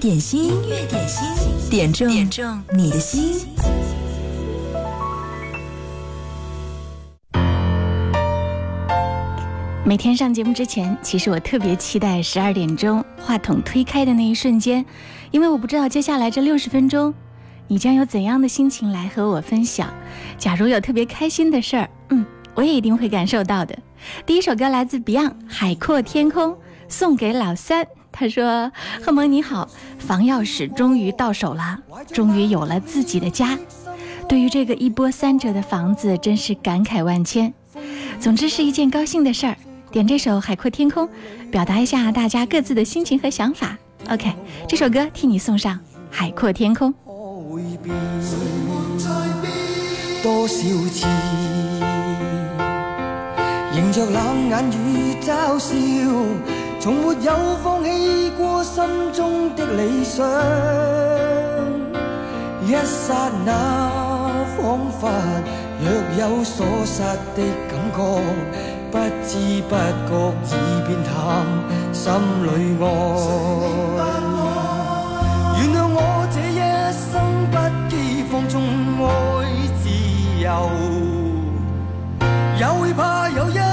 点心，音乐点心，点中点中你的心。每天上节目之前，其实我特别期待十二点钟话筒推开的那一瞬间，因为我不知道接下来这六十分钟，你将有怎样的心情来和我分享。假如有特别开心的事儿，嗯，我也一定会感受到的。第一首歌来自 Beyond《海阔天空》，送给老三。他说：“贺萌你好，房钥匙终于到手了，终于有了自己的家。对于这个一波三折的房子，真是感慨万千。总之是一件高兴的事儿。点这首《海阔天空》，表达一下大家各自的心情和想法。OK，这首歌替你送上《海阔天空》。多少次，迎着冷眼与嘲笑。从没有放弃过心中的理想，一刹那仿佛若有所失的感觉，不知不觉已变淡，心里爱。原谅我这一生不羁放纵爱自由，也会怕有一。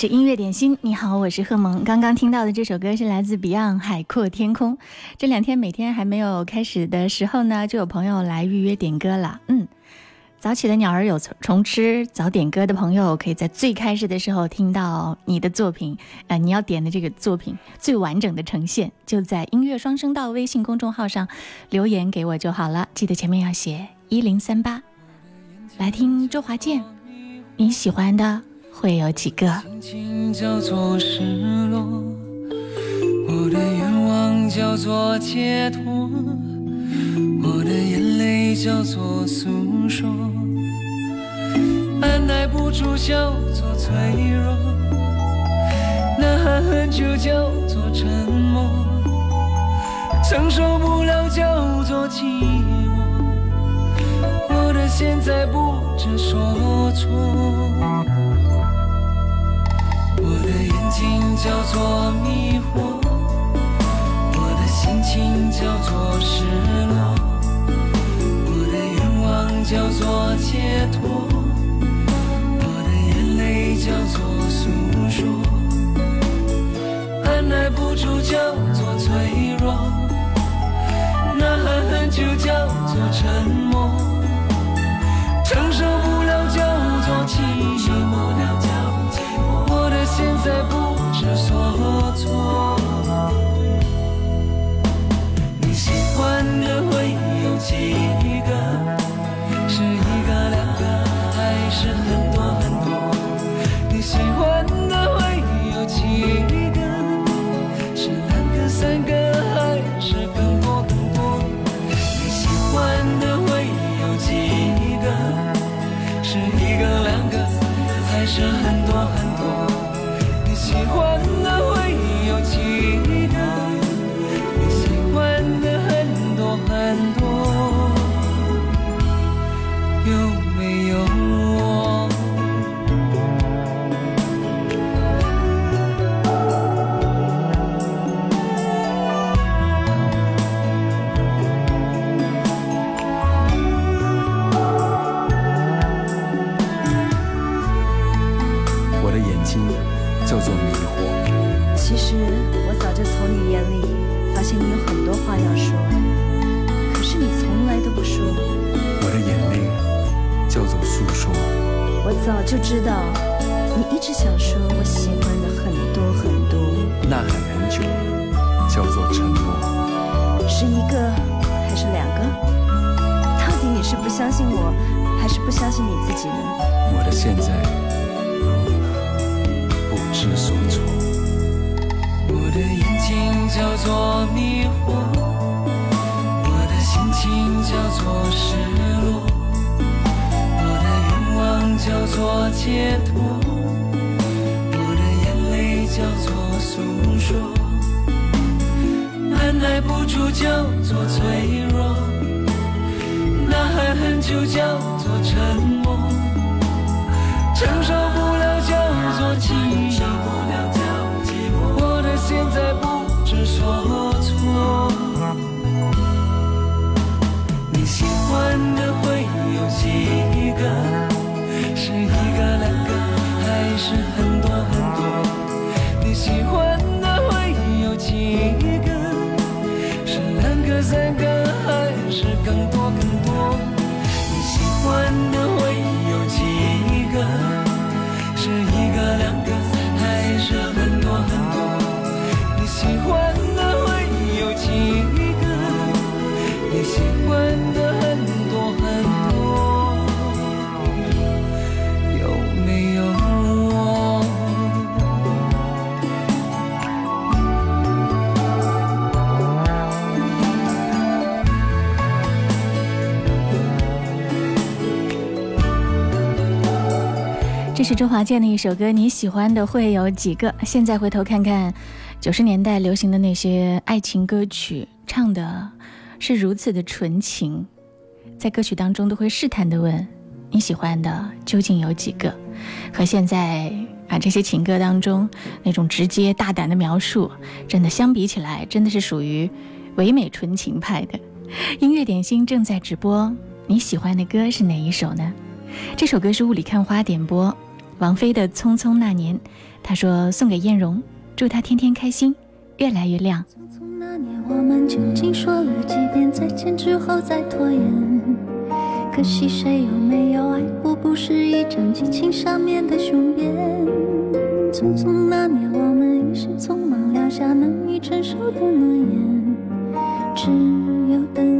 是音乐点心，你好，我是贺萌。刚刚听到的这首歌是来自 Beyond《海阔天空》。这两天每天还没有开始的时候呢，就有朋友来预约点歌了。嗯，早起的鸟儿有虫虫吃，早点歌的朋友可以在最开始的时候听到你的作品。呃，你要点的这个作品最完整的呈现，就在音乐双声道微信公众号上留言给我就好了。记得前面要写一零三八。来听周华健，你喜欢的。会有几个？心情叫做失落我的愿望叫做解脱我的眼泪叫做诉说按耐不住叫做脆弱呐喊很久叫做沉默承受不了叫做寂寞我的现在不知所措。情叫做迷惑，我的心情叫做失落，我的愿望叫做解脱，我的眼泪叫做诉说，按耐不住叫做脆弱，呐喊很久叫做沉默，承受不了叫做寂寞。现在不知所措，你喜欢的会有几个？是一个、两个，还是很多很多？你喜欢的会有几个？是两个、三个，还是更多更多？你喜欢的会有几个？是一个、两个，还是很多很多？是周华健的一首歌，你喜欢的会有几个？现在回头看看。九十年代流行的那些爱情歌曲，唱的是如此的纯情，在歌曲当中都会试探的问你喜欢的究竟有几个？和现在啊这些情歌当中那种直接大胆的描述，真的相比起来，真的是属于唯美纯情派的。音乐点心正在直播，你喜欢的歌是哪一首呢？这首歌是雾里看花点播。王菲的《匆匆那年》，他说送给艳荣，祝她天天开心，越来越亮。匆匆那年，我们究竟说了几遍再见之后再拖延？可惜谁有没有爱过，不是一张激情上面的雄辩。匆匆那年，我们一时匆忙撂下难以承受的诺言，只有等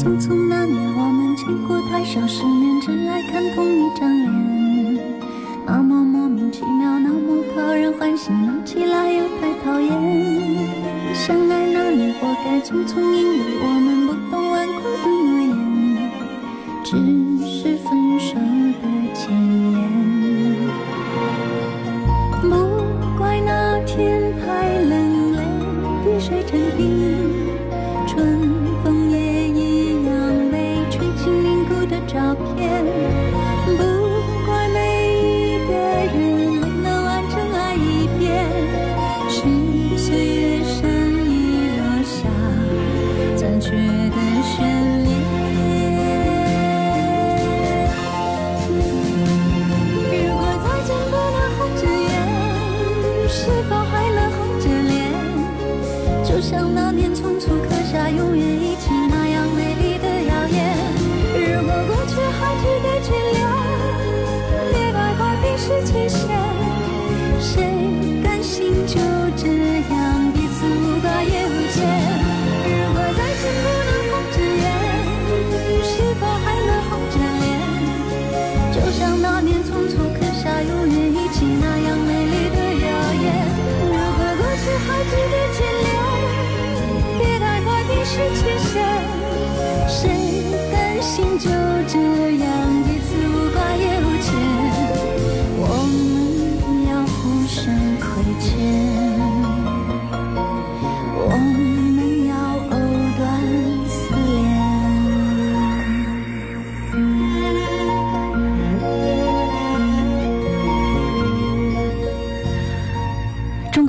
匆匆那年，我们见过太少世面，只爱看同一张脸。那么莫名其妙，那么讨人欢喜，闹起来又太讨厌。相爱那年，活该匆匆，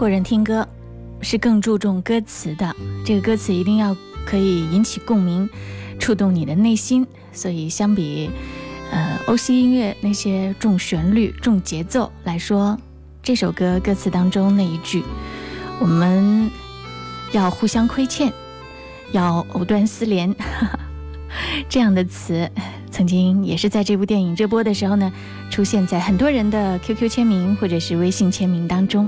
国人听歌是更注重歌词的，这个歌词一定要可以引起共鸣，触动你的内心。所以相比，呃，欧西音乐那些重旋律、重节奏来说，这首歌歌词当中那一句“我们要互相亏欠，要藕断丝连” 这样的词，曾经也是在这部电影热播的时候呢，出现在很多人的 QQ 签名或者是微信签名当中。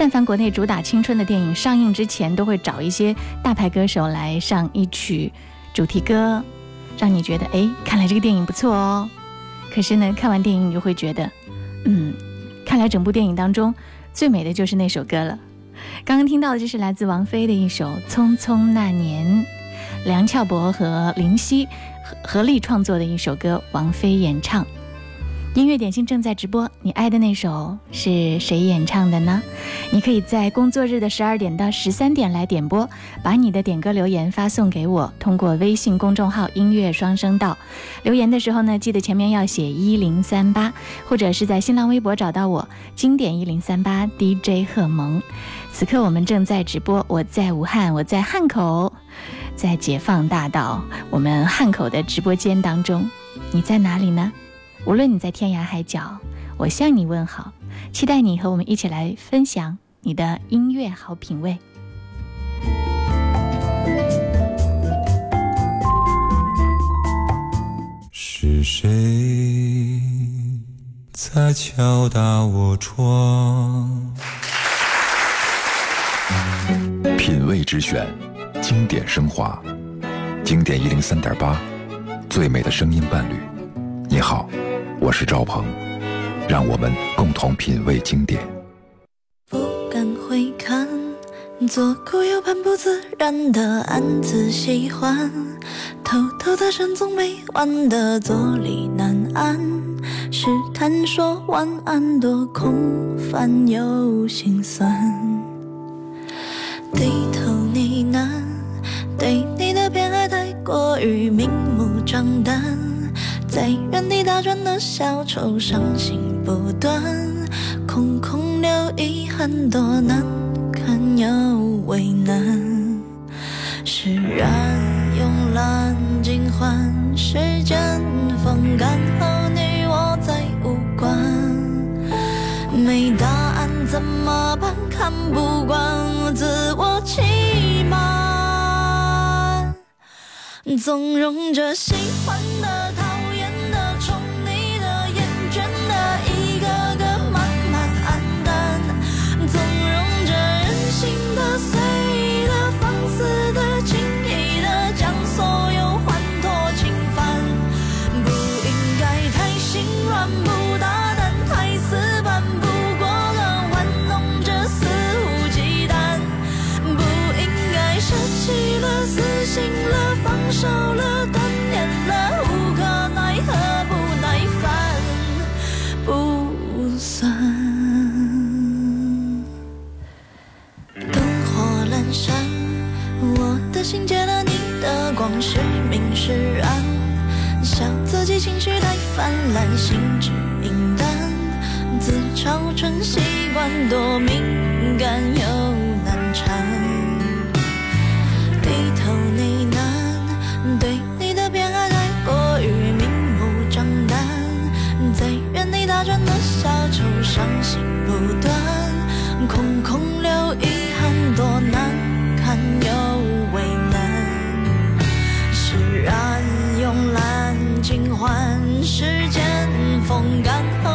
但凡国内主打青春的电影上映之前，都会找一些大牌歌手来上一曲主题歌，让你觉得哎，看来这个电影不错哦。可是呢，看完电影你就会觉得，嗯，看来整部电影当中最美的就是那首歌了。刚刚听到的就是来自王菲的一首《匆匆那年》，梁翘柏和林夕合合力创作的一首歌，王菲演唱。音乐点心正在直播，你爱的那首是谁演唱的呢？你可以在工作日的十二点到十三点来点播，把你的点歌留言发送给我，通过微信公众号“音乐双声道”。留言的时候呢，记得前面要写一零三八，或者是在新浪微博找到我“经典一零三八 DJ 贺萌”。此刻我们正在直播，我在武汉，我在汉口，在解放大道，我们汉口的直播间当中，你在哪里呢？无论你在天涯海角，我向你问好，期待你和我们一起来分享你的音乐好品味。是谁在敲打我窗？品味之选，经典升华，经典一零三点八，最美的声音伴侣。你好，我是赵鹏，让我们共同品味经典。不敢回看，左顾右盼不自然的暗自喜欢，偷偷的神总没完的坐立难安，试探说晚安多空泛又心酸，低头呢喃，对你的偏爱太过于明目张胆，在原地打转的小丑伤心不断，空空留遗憾多难堪又为难，释然慵懒尽欢，时间风干后你我再无关，没答案怎么办？看不惯自我欺瞒，纵容着喜欢的、是暗。笑自己情绪太泛滥，心智敏感，自嘲成习惯，多敏感又难缠。低头呢喃，对你的偏爱太过于明目张胆，在原地打转的小丑伤心不断，空空留遗憾，多难换，时间风干后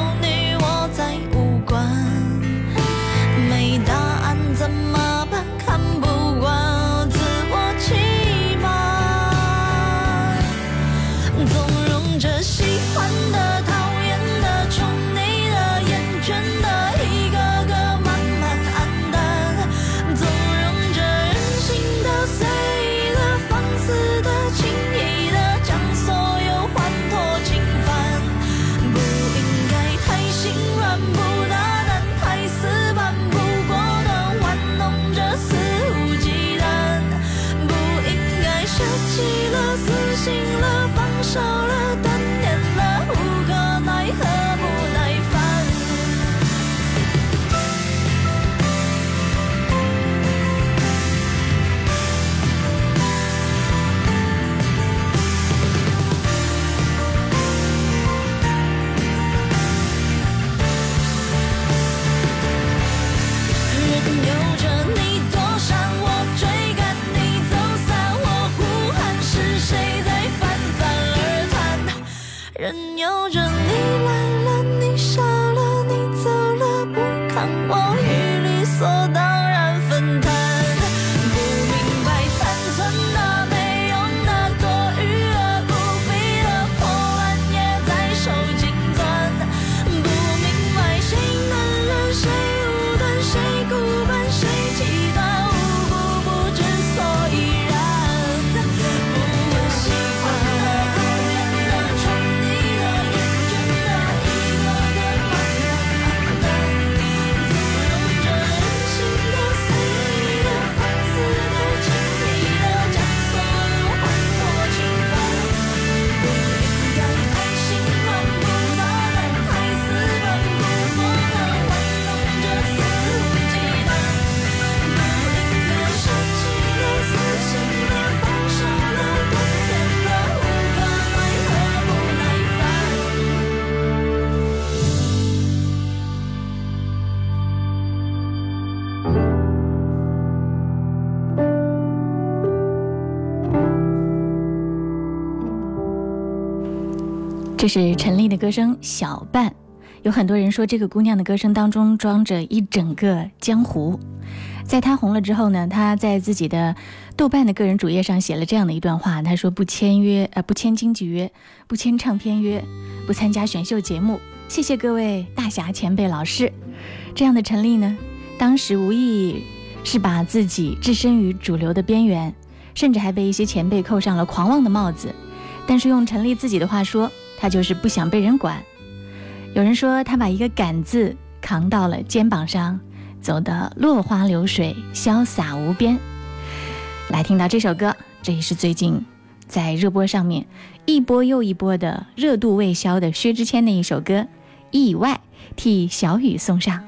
这是陈粒的歌声《小半》，有很多人说这个姑娘的歌声当中装着一整个江湖。在她红了之后呢，她在自己的豆瓣的个人主页上写了这样的一段话，她说不签约，呃，不签经纪约，不签唱片约，不参加选秀节目。谢谢各位大侠前辈老师。这样的陈粒呢，当时无意是把自己置身于主流的边缘，甚至还被一些前辈扣上了狂妄的帽子。但是用陈粒自己的话说，他就是不想被人管。有人说他把一个“敢”字扛到了肩膀上，走得落花流水，潇洒无边。来听到这首歌，这也是最近在热播上面一波又一波的热度未消的薛之谦的一首歌《意外》，替小雨送上。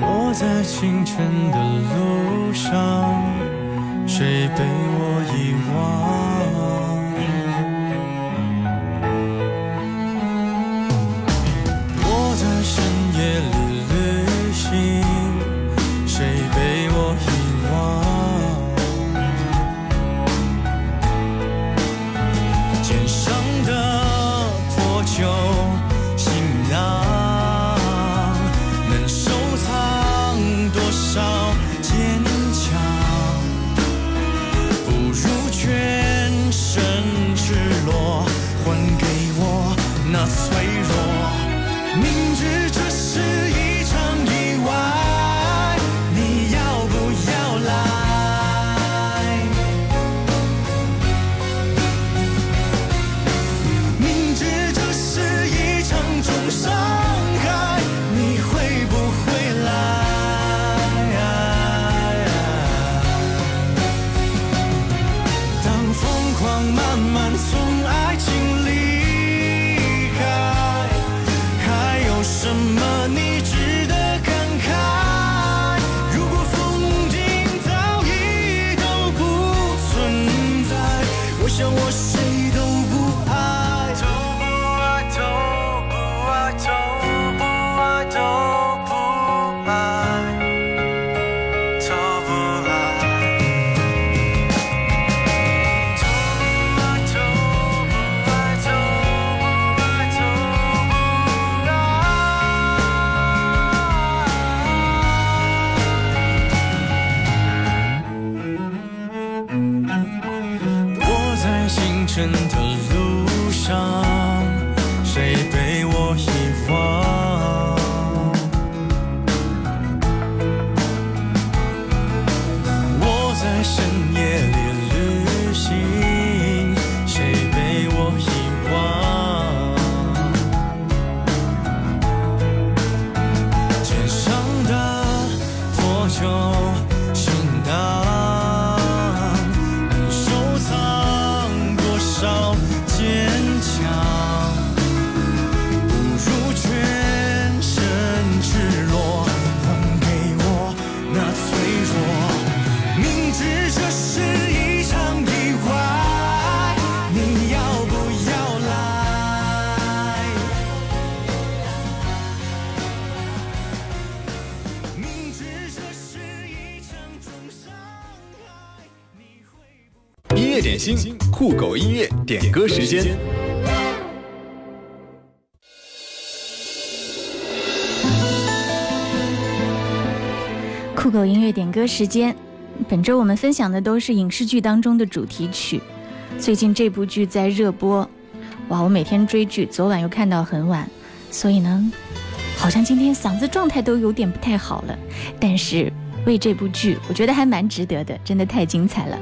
我在清晨的路上，谁被我遗忘？酷狗音乐点歌时间。酷狗音乐点歌时间，本周我们分享的都是影视剧当中的主题曲。最近这部剧在热播，哇！我每天追剧，昨晚又看到很晚，所以呢，好像今天嗓子状态都有点不太好了。但是为这部剧，我觉得还蛮值得的，真的太精彩了。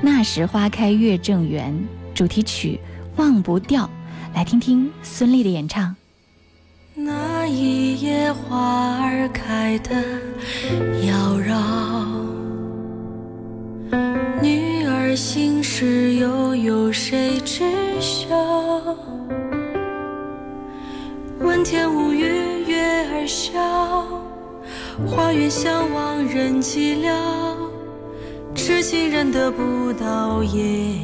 那时花开月正圆，主题曲《忘不掉》，来听听孙俪的演唱。那一夜花儿开得妖娆，女儿心事又有谁知晓？问天无语月儿笑，花园相望人寂寥。痴情人得不到也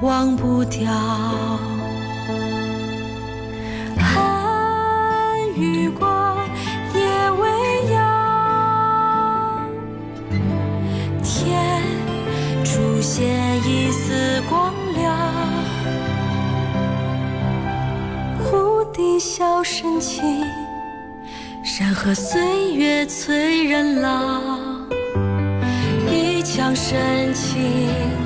忘不掉。寒雨过，夜未央，天出现一丝光亮。笑深情，山河岁月催人老，一腔深情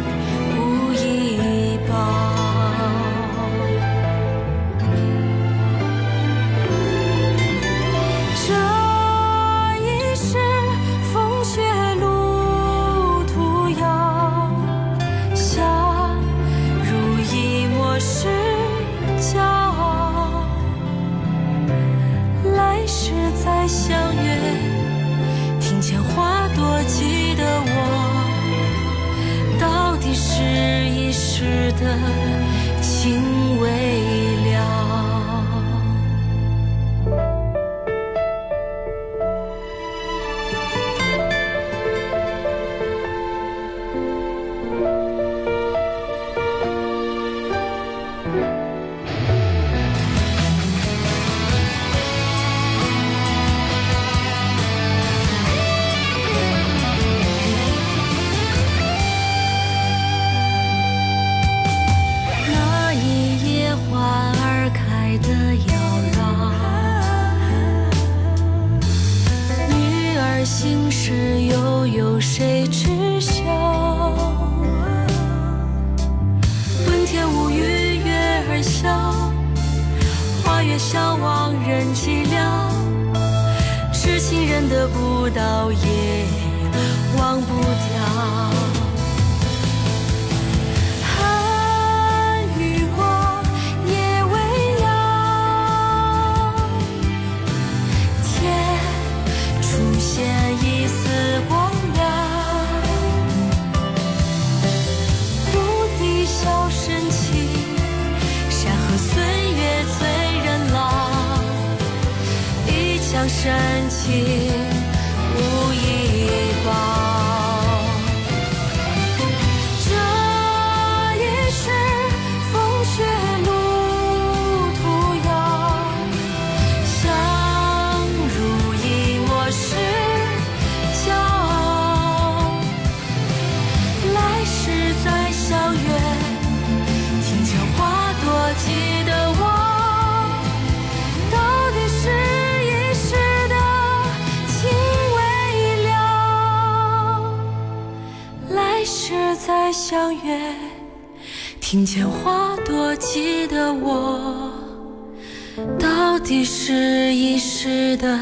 相约，听见花朵记得我，到底是一时的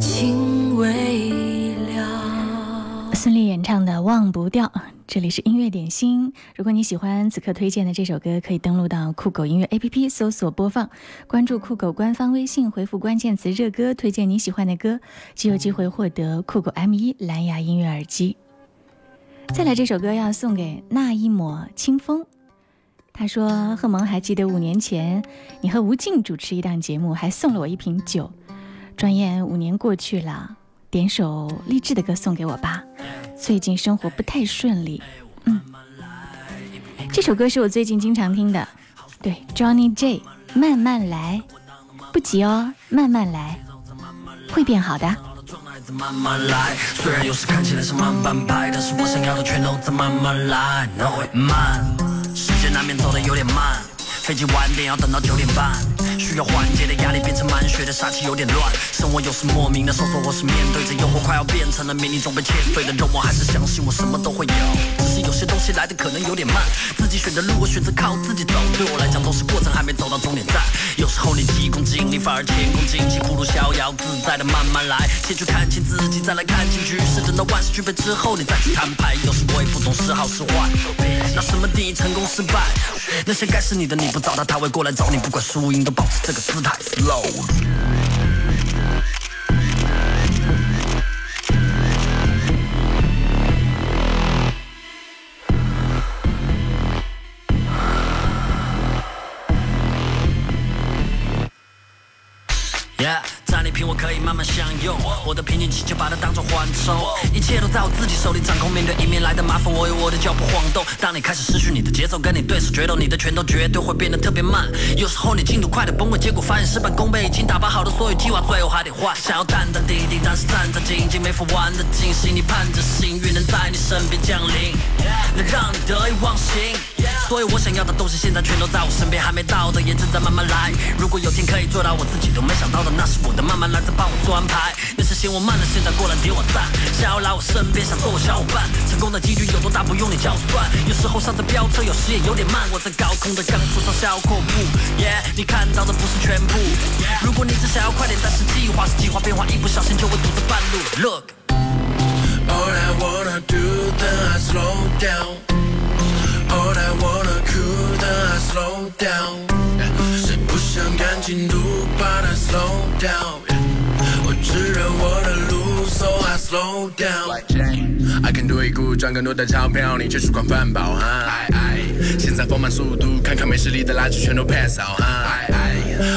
情未了。孙俪演唱的《忘不掉》，这里是音乐点心。如果你喜欢此刻推荐的这首歌，可以登录到酷狗音乐 APP 搜索播放，关注酷狗官方微信，回复关键词“热歌”，推荐你喜欢的歌，就有机会获得酷狗 M1 蓝牙音乐耳机。再来这首歌要送给那一抹清风。他说：“贺萌还记得五年前你和吴静主持一档节目，还送了我一瓶酒。转眼五年过去了，点首励志的歌送给我吧。最近生活不太顺利，嗯，这首歌是我最近经常听的，对，Johnny J，慢慢来，不急哦，慢慢来，会变好的。”慢慢来，虽然有时看起来是慢半拍，但是我想要的全都在慢慢来。No 慢，时间难免走的有点慢，飞机晚点要等到九点半，需要缓解的压力变成满血的杀气有点乱。生活有时莫名的收缩，或是面对着诱惑快要变成了迷你中被切碎的肉，我还是相信我什么都会有。只是有些东西来的可能有点慢，自己选的路我选择靠自己走，对我来讲都是过程，还没走到终点站。有时候你急功近利，反而前功尽弃，不如逍遥自在的慢慢来，先去看清自己，再来看清局势。等到万事俱备之后，你再去摊牌。有时我也不懂是好是坏，那什么定义成功失败？那些该是你的你不找他，他会过来找你，不管输赢都保持这个姿态，slow。可以慢慢享用，我的平静期就把它当作缓冲，一切都在我自己手里掌控。面对迎面来的麻烦，我有我的脚步晃动。当你开始失去你的节奏，跟你对手决斗，你的拳头绝对会变得特别慢。有时候你进度快的崩溃，结果发现事半功倍，已经打包好的所有计划，最后还得换。想要淡淡定定，但是战战兢兢，没法玩得尽兴。你盼着幸运能在你身边降临，能让你得意忘形。所以我想要的东西现在全都在我身边，还没到的也正在慢慢来。如果有天可以做到我自己都没想到的，那是我的慢慢来，再帮我做安排。那是嫌我慢的，现在过来点我赞，想要来我身边，想做我小伙伴。成功的几率有多大，不用你叫我算。有时候上着飙车，有时也有点慢。我在高空的钢索上小阔步，Yeah，你看到的不是全部。如果你只想要快点，但是计划是计划变化，一不小心就会堵在半路。Look。All I wanna do, then I slow down. I wanna cool, I slow down. 谁不想赶进度，把它 slow down？我只认我的路，so I slow down。I can do it good，赚更多的钞票，你却是光饭饱哈。现在放慢速度，看看没实力的垃圾全都 pass out 哈。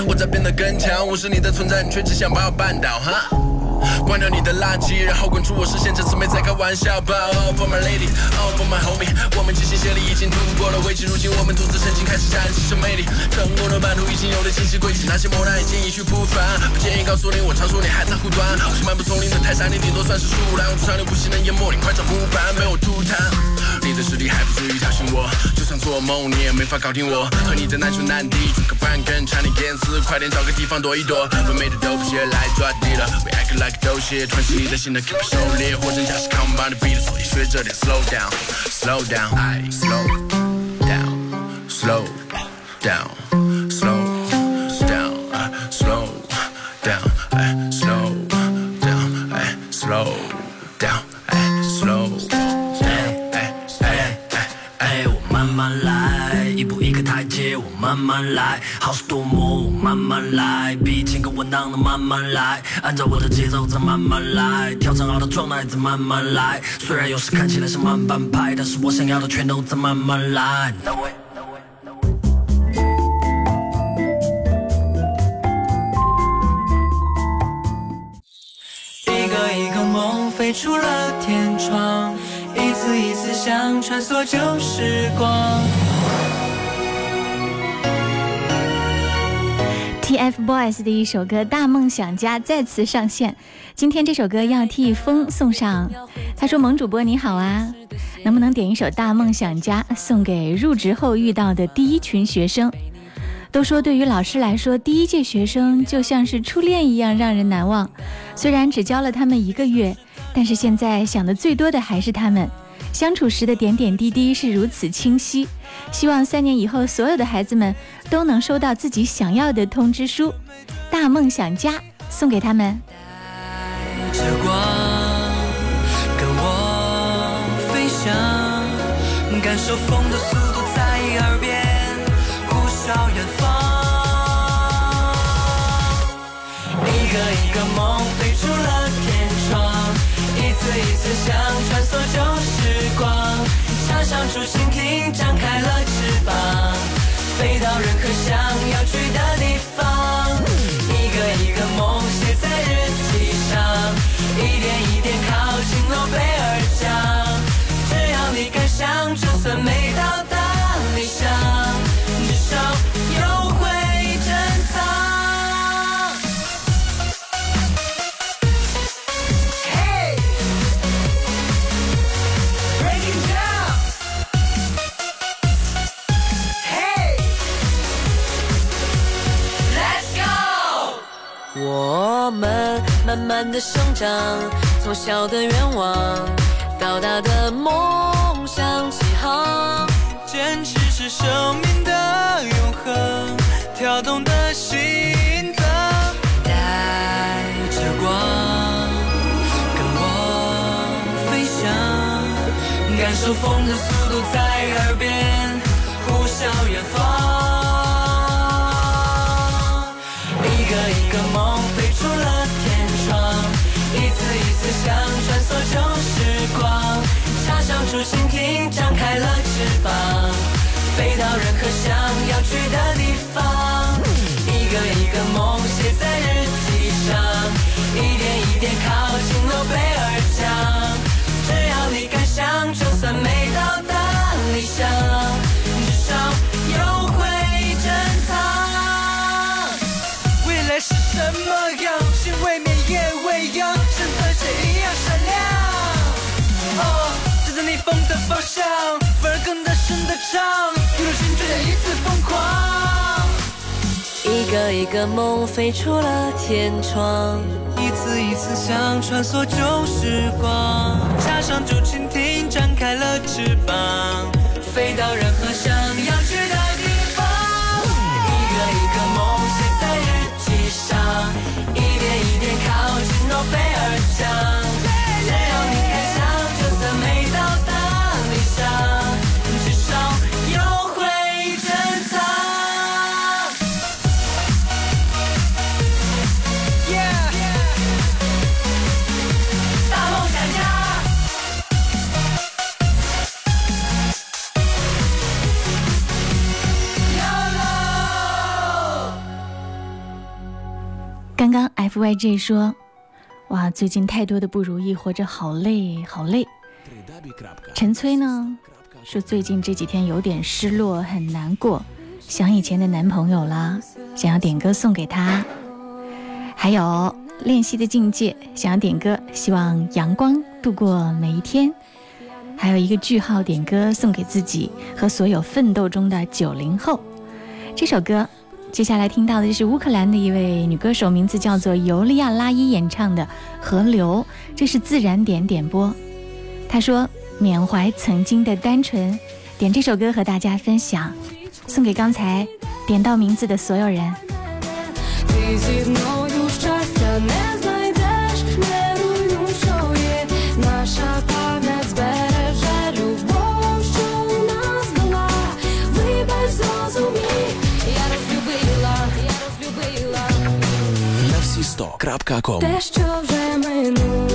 我在变得更强，无视你的存在，你却只想把我绊倒哈。关掉你的垃圾，然后滚出我视线。这次没在开玩笑吧？All for my lady, all for my homie，我们齐心协力已经度过了危机，如今我们独自前进，开始展示生魅力。成功的版图已经有了清晰轨迹，那些磨难已经一去不返。不建议告诉你，我常说你还在护短。我是漫步丛林的泰山，你顶多算是树懒。我长流不息能淹没你，快找木板，没有吐痰。你的实力还不足以挑衅我，就算做梦你也没法搞定我。和你的难兄难弟，转个饭根差点淹死，快点找个地方躲一躲。完美的都不屑来抓地了，We act like 斗蟹，团起你的心的 keep it 狩猎，货真价实 come by the beat，所以学着点 slow down，slow down，slow down，slow down，slow 我慢慢来，好事多磨，我慢慢来，比情歌稳当的慢慢来，按照我的节奏再慢慢来，调整好的状态再慢慢来。虽然有时看起来像慢半拍，但是我想要的全都在慢慢来。一个一个梦飞出了天窗，一次一次想穿梭旧时光。TFBOYS 的一首歌《大梦想家》再次上线。今天这首歌要替风送上。他说：“萌主播你好啊，能不能点一首《大梦想家》送给入职后遇到的第一群学生？都说对于老师来说，第一届学生就像是初恋一样让人难忘。虽然只教了他们一个月，但是现在想的最多的还是他们。相处时的点点滴滴是如此清晰。希望三年以后，所有的孩子们都能收到自己想要的通知书。大梦想家送给他们。着光，跟我飞翔，感受风的速度在耳边呼啸远方。一个一个梦飞出了天窗，一次一次想穿梭旧，像竹蜻蜓，张开了翅膀，飞到任何想要去的地方。一个一个梦写在日记上，一点一点靠近诺贝尔奖。只要你敢想，就算没到达长，从小的愿望到大的梦想起航，坚持是生命的永恒，跳动的心脏，带着光，跟我飞翔，感受风的速张开了翅膀，飞到任何想要去的地方。一个一个梦写在日记上，一点一点靠近诺贝尔奖。只要你敢想，就算没到达理想，至少有会珍藏。未来是什么样？心未泯方向，反而更大声的唱。一路心追着一次疯狂，一个一个梦飞出了天窗，一次一次想穿梭旧时光，插上竹蜻蜓，展开了翅膀，飞到任何想刚 FYJ 说，哇，最近太多的不如意，活着好累，好累。陈崔呢说最近这几天有点失落，很难过，想以前的男朋友啦，想要点歌送给他。还有练习的境界，想要点歌，希望阳光度过每一天。还有一个句号点歌送给自己和所有奋斗中的九零后。这首歌接下来听到的是乌克兰的一位女歌手，名字叫做尤利亚拉伊演唱的《河流》，这是自然点点播。她说：“缅怀曾经的单纯，点这首歌和大家分享，送给刚才点到名字的所有人。Те, що вже минуло,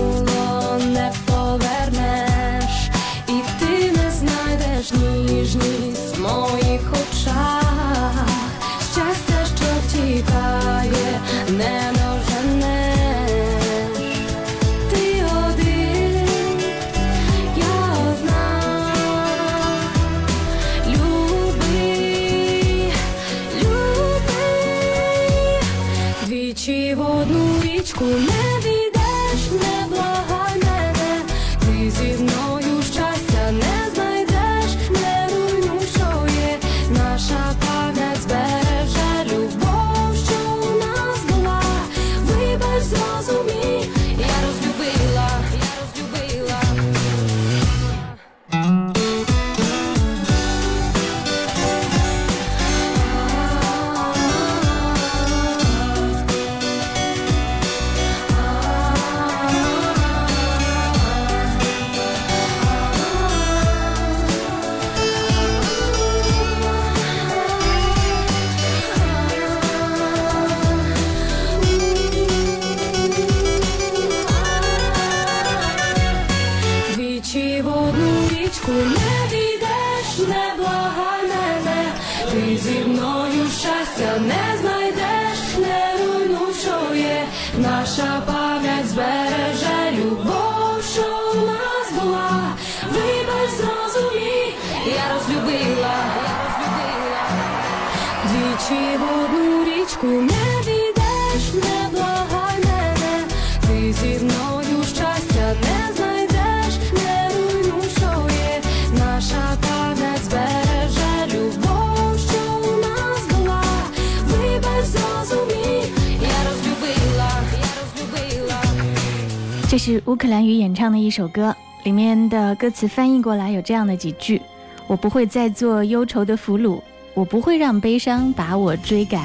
这是乌克兰语演唱的一首歌，里面的歌词翻译过来有这样的几句：“我不会再做忧愁的俘虏，我不会让悲伤把我追赶。”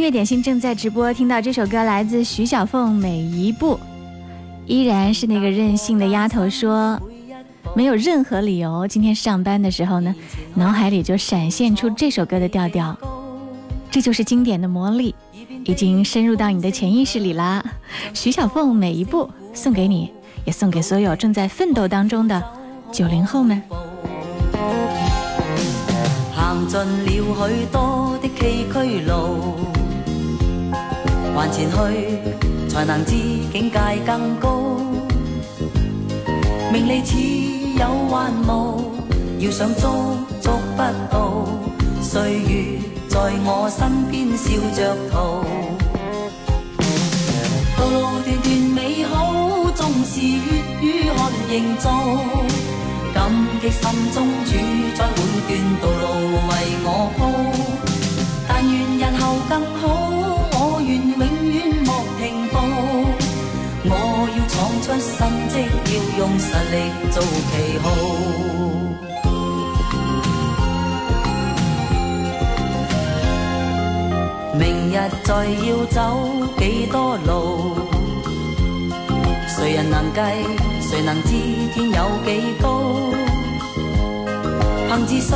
音乐点心正在直播，听到这首歌来自徐小凤，《每一步》，依然是那个任性的丫头说，没有任何理由。今天上班的时候呢，脑海里就闪现出这首歌的调调，这就是经典的魔力，已经深入到你的潜意识里啦。徐小凤，《每一步》送给你，也送给所有正在奋斗当中的九零后们。行盡了许多的崎岖路，還前去才能知境界更高。名利似有還無，要想捉捉不到，歲月在我身邊笑着逃。道路段段美好，縱是粵語看營造。感激心中主宰每段道路为我铺。但愿日后更好，愿永远莫停步。我要闯出新迹，要用实力做旗号。明日再要走几多路，谁人能计？谁能知天有几高？凭自信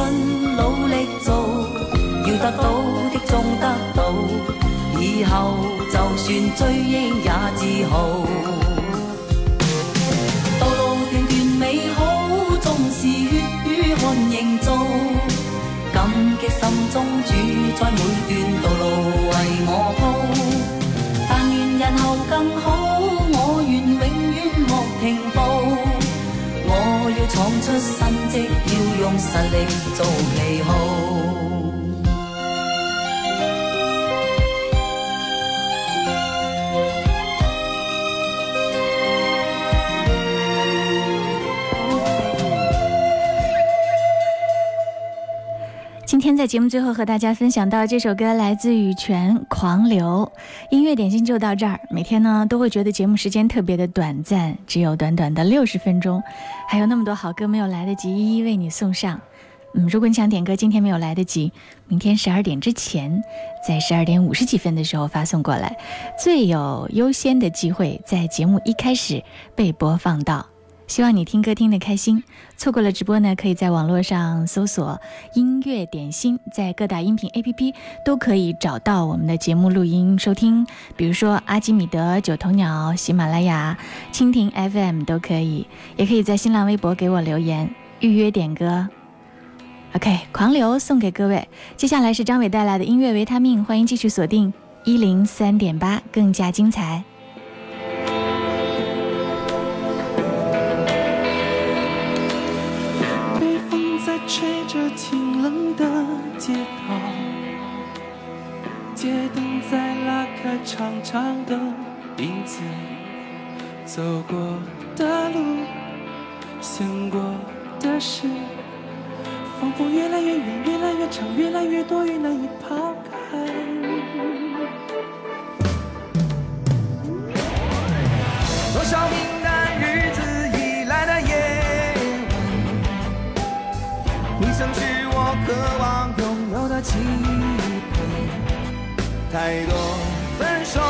努力做，要得到的终得到。以后就算追忆也自豪。道路段段美好，纵是血与汗营造。感激心中主宰每段道路为我铺，但愿日後更好，我願永遠莫停步。我要闯出新迹，要用實力做旗號。在节目最后和大家分享到这首歌来自羽泉《狂流》，音乐点心就到这儿。每天呢都会觉得节目时间特别的短暂，只有短短的六十分钟，还有那么多好歌没有来得及一一为你送上。嗯，如果你想点歌，今天没有来得及，明天十二点之前，在十二点五十几分的时候发送过来，最有优先的机会在节目一开始被播放到。希望你听歌听得开心，错过了直播呢，可以在网络上搜索“音乐点心”，在各大音频 APP 都可以找到我们的节目录音收听，比如说阿基米德、九头鸟、喜马拉雅、蜻蜓 FM 都可以，也可以在新浪微博给我留言预约点歌。OK，狂流送给各位，接下来是张伟带来的音乐维他命，欢迎继续锁定一零三点八，更加精彩。吹着清冷的街道，街灯在拉开长长的影子，走过的路，想过的事，仿佛越来越远，越来越长，越来越多，越难以抛开。多少渴望拥有的期盼。太多分手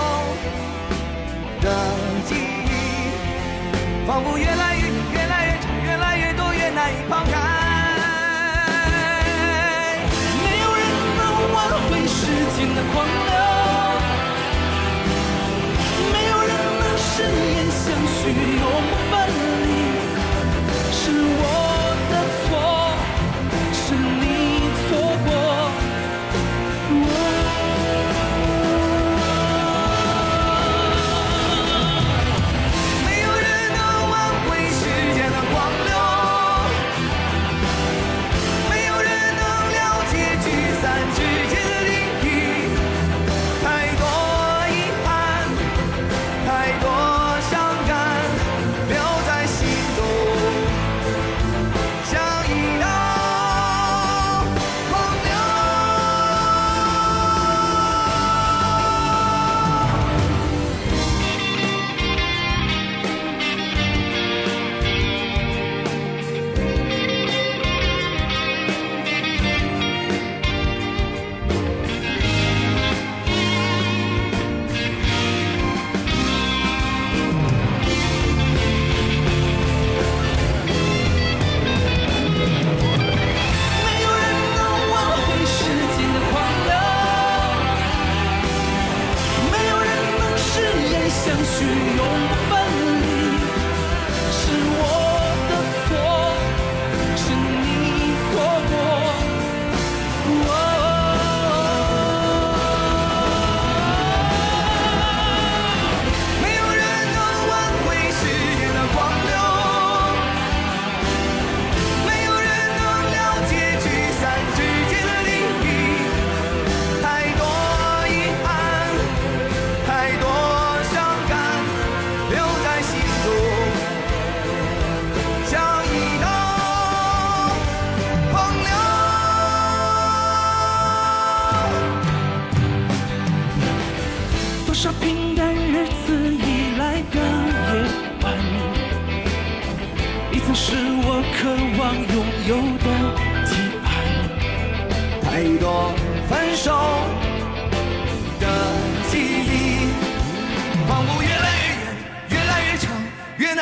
的记忆，仿佛越来越，越来越长，越来越多，越难以抛开。没有人能挽回时间的狂流，没有人能誓言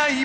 越难以